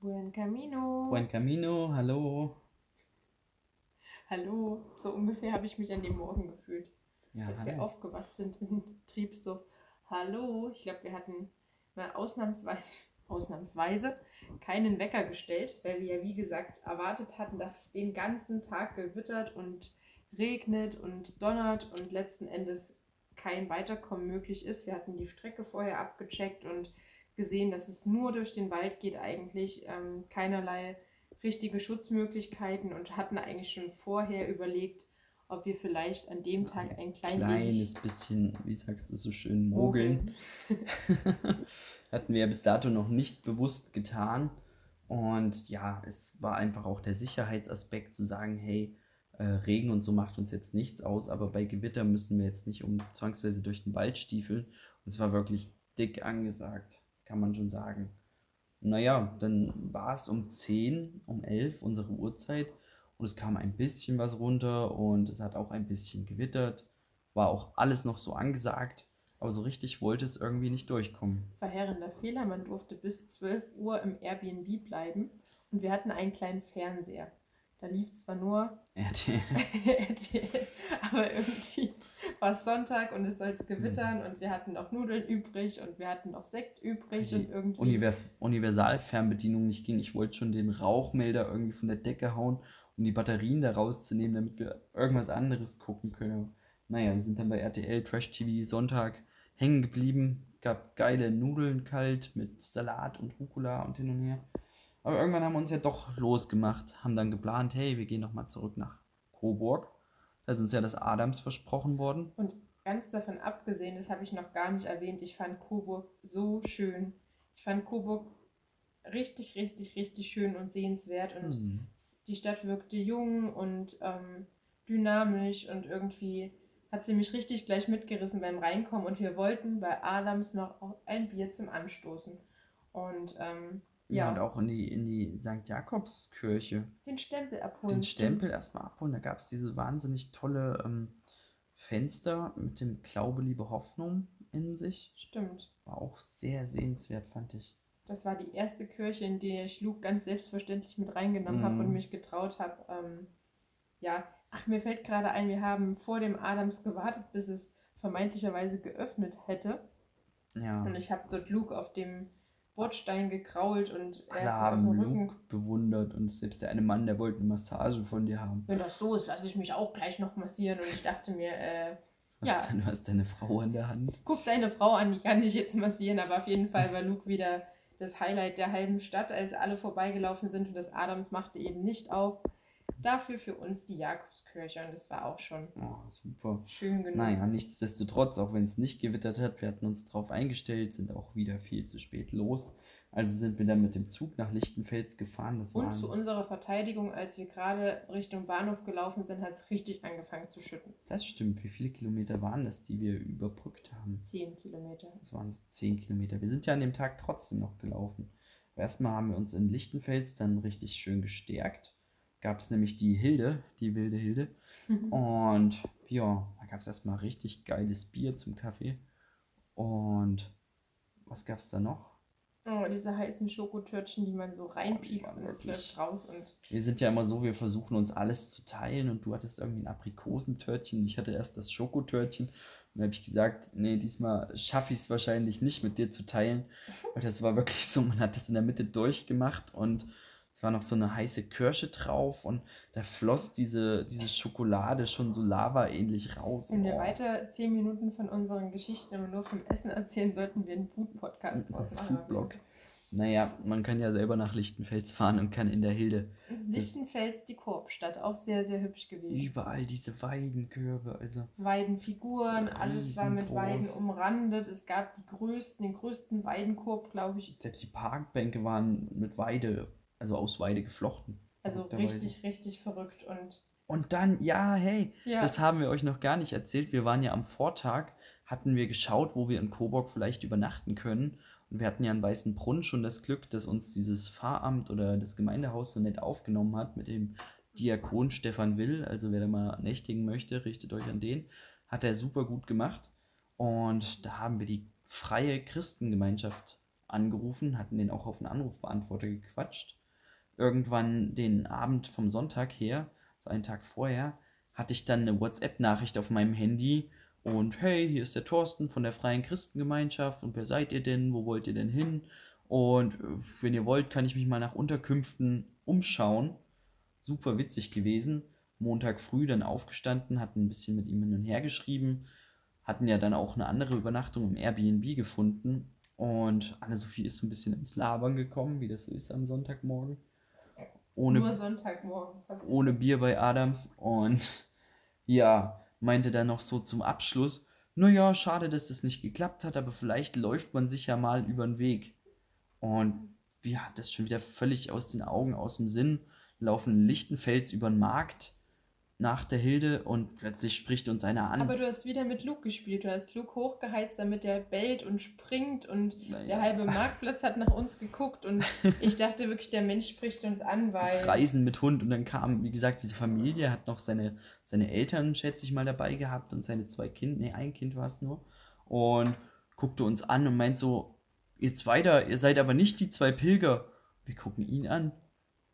Buen Camino. Buen Camino, hallo. Hallo. So ungefähr habe ich mich an dem Morgen gefühlt, Ja, als wir hallo. aufgewacht sind in Triebsdorf. Hallo. Ich glaube, wir hatten mal ausnahmsweise, ausnahmsweise keinen Wecker gestellt, weil wir ja, wie gesagt, erwartet hatten, dass es den ganzen Tag gewittert und regnet und donnert und letzten Endes kein Weiterkommen möglich ist. Wir hatten die Strecke vorher abgecheckt und gesehen, dass es nur durch den Wald geht eigentlich, ähm, keinerlei richtige Schutzmöglichkeiten und hatten eigentlich schon vorher überlegt, ob wir vielleicht an dem Tag ein klein Kleines wenig bisschen, wie sagst du so schön, mogeln. Hatten wir ja bis dato noch nicht bewusst getan. Und ja, es war einfach auch der Sicherheitsaspekt zu sagen, hey, äh, Regen und so macht uns jetzt nichts aus, aber bei Gewitter müssen wir jetzt nicht um zwangsweise durch den Wald stiefeln. Und es war wirklich dick angesagt, kann man schon sagen. Naja, dann war es um 10, um 11 unsere Uhrzeit und es kam ein bisschen was runter und es hat auch ein bisschen gewittert. War auch alles noch so angesagt, aber so richtig wollte es irgendwie nicht durchkommen. verheerender Fehler. Man durfte bis 12 Uhr im Airbnb bleiben und wir hatten einen kleinen Fernseher. Da lief zwar nur RTL. RTL, aber irgendwie war es Sonntag und es sollte gewittern und wir hatten noch Nudeln übrig und wir hatten noch Sekt übrig Die und irgendwie Univers Universalfernbedienung nicht ging. Ich wollte schon den Rauchmelder irgendwie von der Decke hauen, um die Batterien da rauszunehmen, damit wir irgendwas anderes gucken können. Naja, wir sind dann bei RTL Trash TV Sonntag hängen geblieben. Gab geile Nudeln kalt mit Salat und Rucola und hin und her. Aber irgendwann haben wir uns ja doch losgemacht, haben dann geplant, hey, wir gehen nochmal zurück nach Coburg. Da ist uns ja das Adams versprochen worden. Und ganz davon abgesehen, das habe ich noch gar nicht erwähnt, ich fand Coburg so schön. Ich fand Coburg richtig, richtig, richtig schön und sehenswert. Und Hm. s- die Stadt wirkte jung und ähm, dynamisch und irgendwie hat sie mich richtig gleich mitgerissen beim Reinkommen. Und wir wollten bei Adams noch ein Bier zum Anstoßen. Und ähm, Ja, ja, und auch in die, in die St. Jakobskirche. den Stempel abholen. den Stempel erstmal abholen. Da gab es diese wahnsinnig tolle ähm, Fenster mit dem Glaube, Liebe, Hoffnung in sich. Stimmt. War auch sehr sehenswert, fand ich. Das war die erste Kirche, in die ich Luke ganz selbstverständlich mit reingenommen habe Mhm. und mich getraut habe. Ähm, ja, ach, mir fällt gerade ein, wir haben vor dem Adams gewartet, bis es vermeintlicherweise geöffnet hätte. Ja. Und ich habe dort Luke auf dem Bordstein gekrault und er Alle hat sich auf dem Rücken. Luke bewundert und selbst der eine Mann, der wollte eine Massage von dir haben. Wenn das so ist, lasse ich mich auch gleich noch massieren. Und ich dachte mir, äh, Was Ja. denn, du hast deine Frau an der Hand. guck deine Frau an, die kann dich jetzt massieren. Aber auf jeden Fall war Luke wieder das Highlight der halben Stadt, als alle vorbeigelaufen sind und das Adams machte eben nicht auf. Dafür für uns die Jakobskirche und das war auch schon Oh, super. schön genug. Naja, nichtsdestotrotz, auch wenn es nicht gewittert hat, wir hatten uns darauf eingestellt, sind auch wieder viel zu spät los. Also sind wir dann mit dem Zug nach Lichtenfels gefahren. Das Und zu unserer Verteidigung, als wir gerade Richtung Bahnhof gelaufen sind, hat es richtig angefangen zu schütten. Das stimmt. Wie viele Kilometer waren das, die wir überbrückt haben? Zehn Kilometer. Das waren so 10 Kilometer. Wir sind ja an dem Tag trotzdem noch gelaufen. Aber erstmal haben wir uns in Lichtenfels dann richtig schön gestärkt. Gab es nämlich die Hilde, die wilde Hilde. Und ja, da gab es erstmal richtig geiles Bier zum Kaffee. Und was gab es da noch? Oh, diese heißen Schokotörtchen, die man so reinpiekst waren und es läuft raus. Und Wir sind ja immer so, wir versuchen uns alles zu teilen und du hattest irgendwie ein Aprikosentörtchen. Ich hatte erst das Schokotörtchen. Und dann habe ich gesagt, nee, diesmal schaffe ich es wahrscheinlich nicht mit dir zu teilen. Weil das war wirklich so, man hat das in der Mitte durchgemacht und es war noch so eine heiße Kirsche drauf und da floss diese, diese Schokolade schon so lava-ähnlich raus. wenn wir Oh. weiter zehn Minuten von unseren Geschichten immer nur vom Essen erzählen, sollten wir einen Food-Podcast machen. Foodblog. Naja, man kann ja selber nach Lichtenfels fahren und kann in der Hilde Lichtenfels, die Korbstadt, auch sehr, sehr hübsch gewesen. überall diese Weidenkörbe, also Weidenfiguren, alles war mit. Weiden umrandet. Es gab die größten, den größten Weidenkorb, glaube ich. Selbst die Parkbänke waren mit Weide, also aus Weide geflochten. Also richtig, richtig verrückt. Und Und dann, ja, hey, ja, das haben wir euch noch gar nicht erzählt. Wir waren ja am Vortag, hatten wir geschaut, wo wir in Coburg vielleicht übernachten können. Und wir hatten ja in Weißenbrunn schon das Glück, dass uns dieses Pfarramt oder das Gemeindehaus so nett aufgenommen hat mit dem Diakon Stefan Will. Also wer da mal nächtigen möchte, richtet euch an den. Hat er super gut gemacht. Und da haben wir die freie Christengemeinschaft angerufen, hatten den auch auf den Anrufbeantworter gequatscht. Irgendwann den Abend vom Sonntag her, so einen Tag vorher, hatte ich dann eine WhatsApp-Nachricht auf meinem Handy und hey, hier ist der Thorsten von der Freien Christengemeinschaft und wer seid ihr denn? Wo wollt ihr denn hin? Und äh, wenn ihr wollt, kann ich mich mal nach Unterkünften umschauen. Super witzig gewesen. Montag früh dann aufgestanden, hatten ein bisschen mit ihm hin und her geschrieben, hatten ja dann auch eine andere Übernachtung im Airbnb gefunden. Und Anne-Sophie ist so ein bisschen ins Labern gekommen, wie das so ist am Sonntagmorgen. Ohne, Nur Sonntagmorgen. passiert. ohne Bier bei Adams. Und ja, meinte dann noch so zum Abschluss, naja, schade, dass das nicht geklappt hat, aber vielleicht läuft man sich ja mal über den Weg. Und ja, das ist schon wieder völlig aus den Augen, aus dem Sinn, laufen Lichtenfels über den Markt nach der Hilde und plötzlich spricht uns einer an. Aber du hast wieder mit Luke gespielt. Du hast Luke hochgeheizt, damit der bellt und springt und Naja. der halbe Marktplatz hat nach uns geguckt und ich dachte wirklich, der Mensch spricht uns an, weil Reisen mit Hund und dann kam, wie gesagt, diese Familie, hat noch seine, seine Eltern, schätze ich mal, dabei gehabt und seine zwei Kinder, nee, ein Kind war es nur und guckte uns an und meint so, ihr zwei da, ihr seid aber nicht die zwei Pilger. Wir gucken ihn an.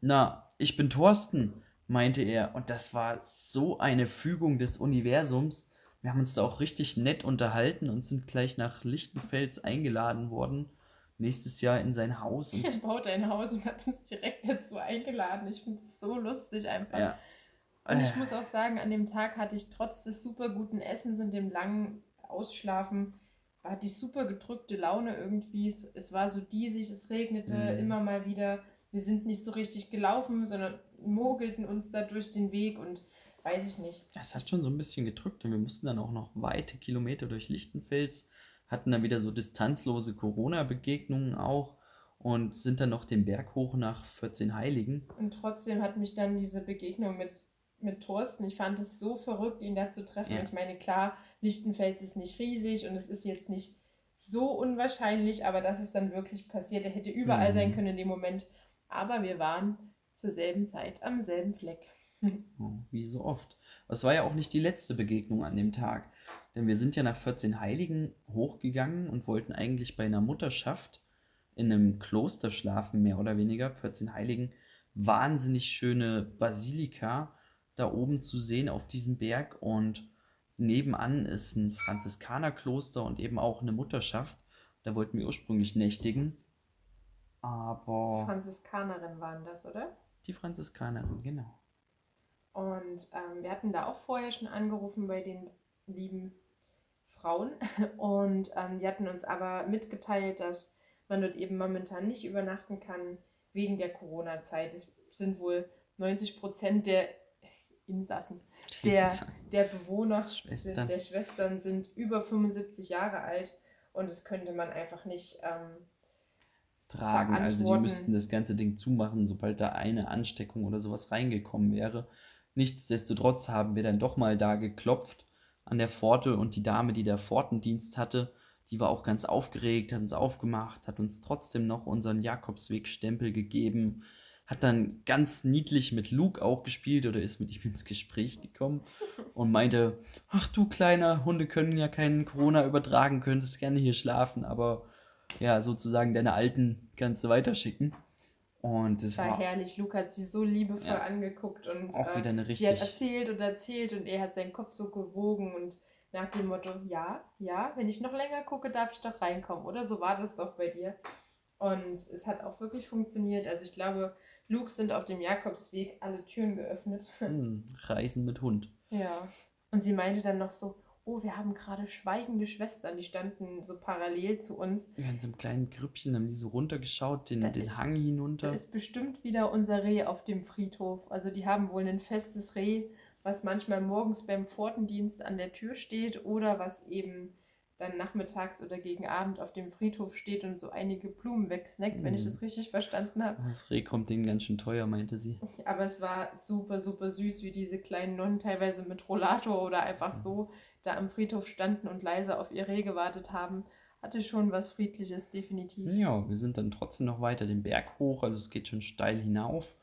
Na, ich bin Thorsten, meinte er und das war so eine Fügung des Universums. Wir haben uns da auch richtig nett unterhalten und sind gleich nach Lichtenfels eingeladen worden, nächstes Jahr in sein Haus und er baut ein Haus und hat uns direkt dazu eingeladen. Ich finde es so lustig einfach. ja. Und ich Äh. muss auch sagen, an dem Tag hatte ich trotz des super guten Essens und dem langen Ausschlafen, hatte ich super gedrückte Laune irgendwie. Es, es war so diesig, es regnete Mhm. immer mal wieder. Wir sind nicht so richtig gelaufen, sondern mogelten uns da durch den Weg und weiß ich nicht. Es hat schon so ein bisschen gedrückt und wir mussten dann auch noch weite Kilometer durch Lichtenfels, hatten dann wieder so distanzlose Corona-Begegnungen auch und sind dann noch den Berg hoch nach 14 Heiligen. Und trotzdem hat mich dann diese Begegnung mit, mit Thorsten, ich fand es so verrückt, ihn da zu treffen. Ja. Ich meine, klar, Lichtenfels ist nicht riesig und es ist jetzt nicht so unwahrscheinlich, aber dass es dann wirklich passiert, er hätte überall Mhm. sein können in dem Moment. Aber wir waren zur selben Zeit am selben Fleck. Oh, Wie so oft. Es war ja auch nicht die letzte Begegnung an dem Tag, denn wir sind ja nach 14 Heiligen hochgegangen und wollten eigentlich bei einer Mutterschaft in einem Kloster schlafen, mehr oder weniger. 14 Heiligen, wahnsinnig schöne Basilika da oben zu sehen auf diesem Berg und nebenan ist ein Franziskanerkloster und eben auch eine Mutterschaft. Da wollten wir ursprünglich nächtigen, aber Franziskanerin waren das, oder? Die Franziskanerin, genau. Und ähm, wir hatten da auch vorher schon angerufen bei den lieben Frauen. Und ähm, die hatten uns aber mitgeteilt, dass man dort eben momentan nicht übernachten kann wegen der Corona-Zeit. Es sind wohl 90 Prozent der Insassen, der, der Bewohner, Schwestern. Sind, der Schwestern sind über 75 Jahre alt. Und das könnte man einfach nicht ähm, tragen. Also die müssten das ganze Ding zumachen, sobald da eine Ansteckung oder sowas reingekommen wäre. Nichtsdestotrotz haben wir dann doch mal da geklopft an der Pforte und die Dame, die da Pfortendienst hatte, die war auch ganz aufgeregt, hat uns aufgemacht, hat uns trotzdem noch unseren Jakobsweg-Stempel gegeben, hat dann ganz niedlich mit Luke auch gespielt oder ist mit ihm ins Gespräch gekommen und meinte, ach du kleiner, Hunde können ja keinen Corona übertragen, könntest gerne hier schlafen, aber ja, sozusagen deine Alten kannst du weiterschicken. Und das Es war war herrlich. Luke hat sie so liebevoll Ja. angeguckt und äh, sie hat erzählt und erzählt und er hat seinen Kopf so gewogen und nach dem Motto, ja, ja, wenn ich noch länger gucke, darf ich doch reinkommen, oder? So war das doch bei dir. Und es hat auch wirklich funktioniert. Also ich glaube, Luke sind auf dem Jakobsweg alle Türen geöffnet. hm, Reisen mit Hund. ja. Und sie meinte dann noch so, oh, wir haben gerade schweigende Schwestern, die standen so parallel zu uns. Ja, in so einem kleinen Grüppchen haben die so runtergeschaut, den, Da den ist- Hang Da hinunter. ist bestimmt wieder unser Reh auf dem Friedhof. Also die haben wohl ein festes Reh, was manchmal morgens beim Pfortendienst an der Tür steht oder was eben dann nachmittags oder gegen Abend auf dem Friedhof steht und so einige Blumen wegsnackt, wenn ich Mhm. das richtig verstanden habe. Das Reh kommt denen ganz schön teuer, meinte sie. Aber es war super, super süß, wie diese kleinen Nonnen teilweise mit Rollator oder einfach Mhm. so da am Friedhof standen und leise auf ihr Reh gewartet haben. Hatte schon was Friedliches, definitiv. Ja, wir sind dann trotzdem noch weiter den Berg hoch, also es geht schon steil hinauf.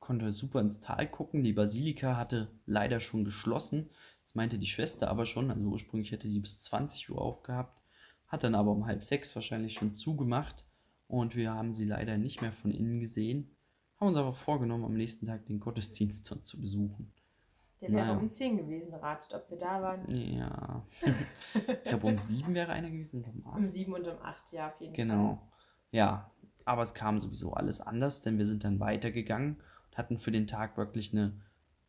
Konnte super ins Tal gucken. Die Basilika hatte leider schon geschlossen. Das meinte die Schwester aber schon. Also ursprünglich hätte die bis 20 Uhr aufgehabt. Hat dann aber um halb sechs wahrscheinlich schon zugemacht. und wir haben sie leider nicht mehr von innen gesehen. Haben uns aber vorgenommen, am nächsten Tag den Gottesdienst dort zu besuchen. Der wäre Naja. um 10 gewesen, ratet, ob wir da waren. Ja. ich glaube, um sieben wäre einer gewesen. und Um acht. Um 7 und um 8, ja, auf jeden Fall. Genau. Ja, aber es kam sowieso alles anders, denn wir sind dann weitergegangen und hatten für den Tag wirklich eine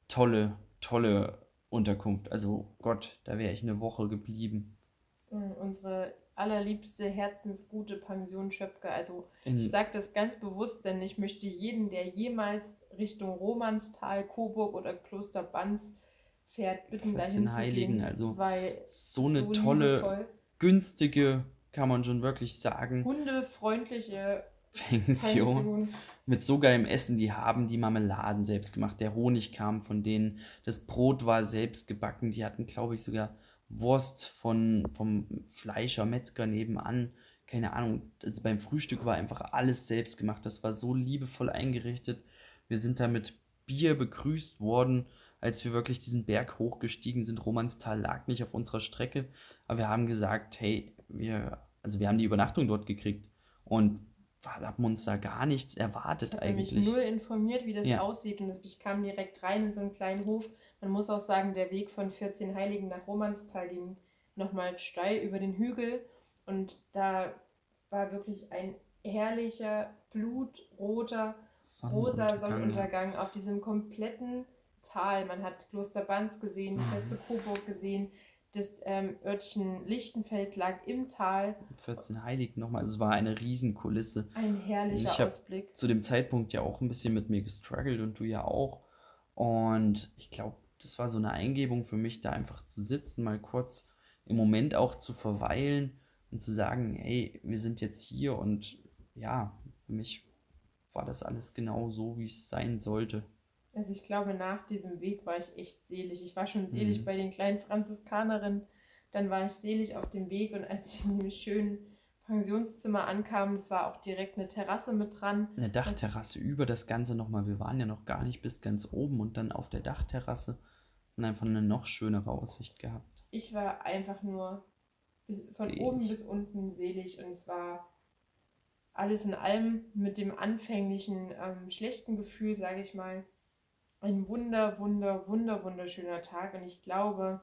tolle, tolle Unterkunft. Also Gott, da wäre ich eine Woche geblieben. Unsere allerliebste, herzensgute Pension Schöpke. Also In, ich sage das ganz bewusst, denn ich möchte jeden, der jemals Richtung Romanstal, Coburg oder Kloster Banz fährt, bitten, dahin 14 zu Heiligen, gehen, also weil so eine tolle, liebevoll. günstige, kann man schon wirklich sagen, hundefreundliche Pension. Pension. mit so geilem Essen. Die haben die Marmeladen selbst gemacht. Der Honig kam von denen. Das Brot war selbst gebacken. Die hatten, glaube ich, sogar Wurst von, vom Fleischer, Metzger nebenan. Keine Ahnung. Also beim Frühstück war einfach alles selbst gemacht. Das war so liebevoll eingerichtet. Wir sind da mit Bier begrüßt worden, als wir wirklich diesen Berg hochgestiegen sind. Romanstal lag nicht auf unserer Strecke. Aber wir haben gesagt, hey, wir, also wir haben die Übernachtung dort gekriegt. Und haben uns da gar nichts erwartet Ich hatte mich eigentlich. null informiert, wie das Ja. aussieht. Und ich kam direkt rein in so einen kleinen Hof. Man muss auch sagen, der Weg von 14 Heiligen nach Romanstal ging nochmal steil über den Hügel. Und da war wirklich ein herrlicher, blutroter, rosa Sonnenuntergang auf diesem kompletten Tal. Man hat Kloster Banz gesehen, die Mhm. feste Coburg gesehen. Das ähm, Örtchen Lichtenfels lag im Tal. 14 Heiligen nochmal. Also es war eine Riesenkulisse. Ein herrlicher Ich Ausblick. Zu dem Zeitpunkt ja auch ein bisschen mit mir gestruggelt und du ja auch. Und ich glaube, das war so eine Eingebung für mich, da einfach zu sitzen, mal kurz im Moment auch zu verweilen und zu sagen, hey, wir sind jetzt hier und ja, für mich war das alles genau so, wie es sein sollte. Also ich glaube, nach diesem Weg war ich echt selig. Ich war schon selig Mhm. bei den kleinen Franziskanerinnen. Dann war ich selig auf dem Weg und als ich in dem schönen Pensionszimmer ankam, das war auch direkt eine Terrasse mit dran. Eine Dachterrasse über das Ganze nochmal. Wir waren ja noch gar nicht bis ganz oben und dann auf der Dachterrasse und einfach eine noch schönere Aussicht gehabt. Ich war einfach nur bis, von Selig. oben bis unten selig und es war alles in allem mit dem anfänglichen ähm, schlechten Gefühl, sage ich mal, ein wunder, wunder, wunder, wunderschöner Tag und ich glaube,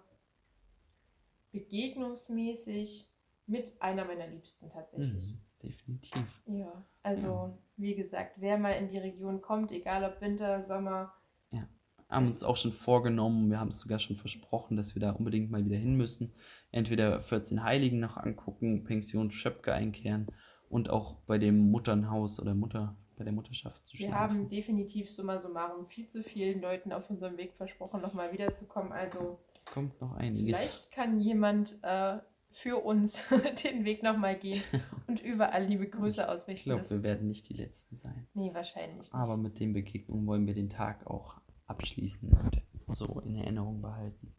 begegnungsmäßig mit einer meiner Liebsten tatsächlich. Mhm, definitiv. Ja, also wie gesagt, wer mal in die Region kommt, egal ob Winter, Sommer, haben Es- uns auch schon vorgenommen, wir haben es sogar schon versprochen, dass wir da unbedingt mal wieder hin müssen. Entweder 14 Heiligen noch angucken, Pension Schöpke einkehren und auch bei dem Mutternhaus oder Mutter, bei der Mutterschaft zu wir schlafen. haben definitiv summa summarum viel zu vielen Leuten auf unserem Weg versprochen, nochmal wiederzukommen. Also Kommt noch einiges. vielleicht kann jemand äh, für uns den Weg nochmal gehen und überall liebe Grüße Ich ausrichten. glaube, Das- wir werden nicht die Letzten sein. nee, wahrscheinlich nicht. Aber mit den Begegnungen wollen wir den Tag auch abschließen und so in Erinnerung behalten.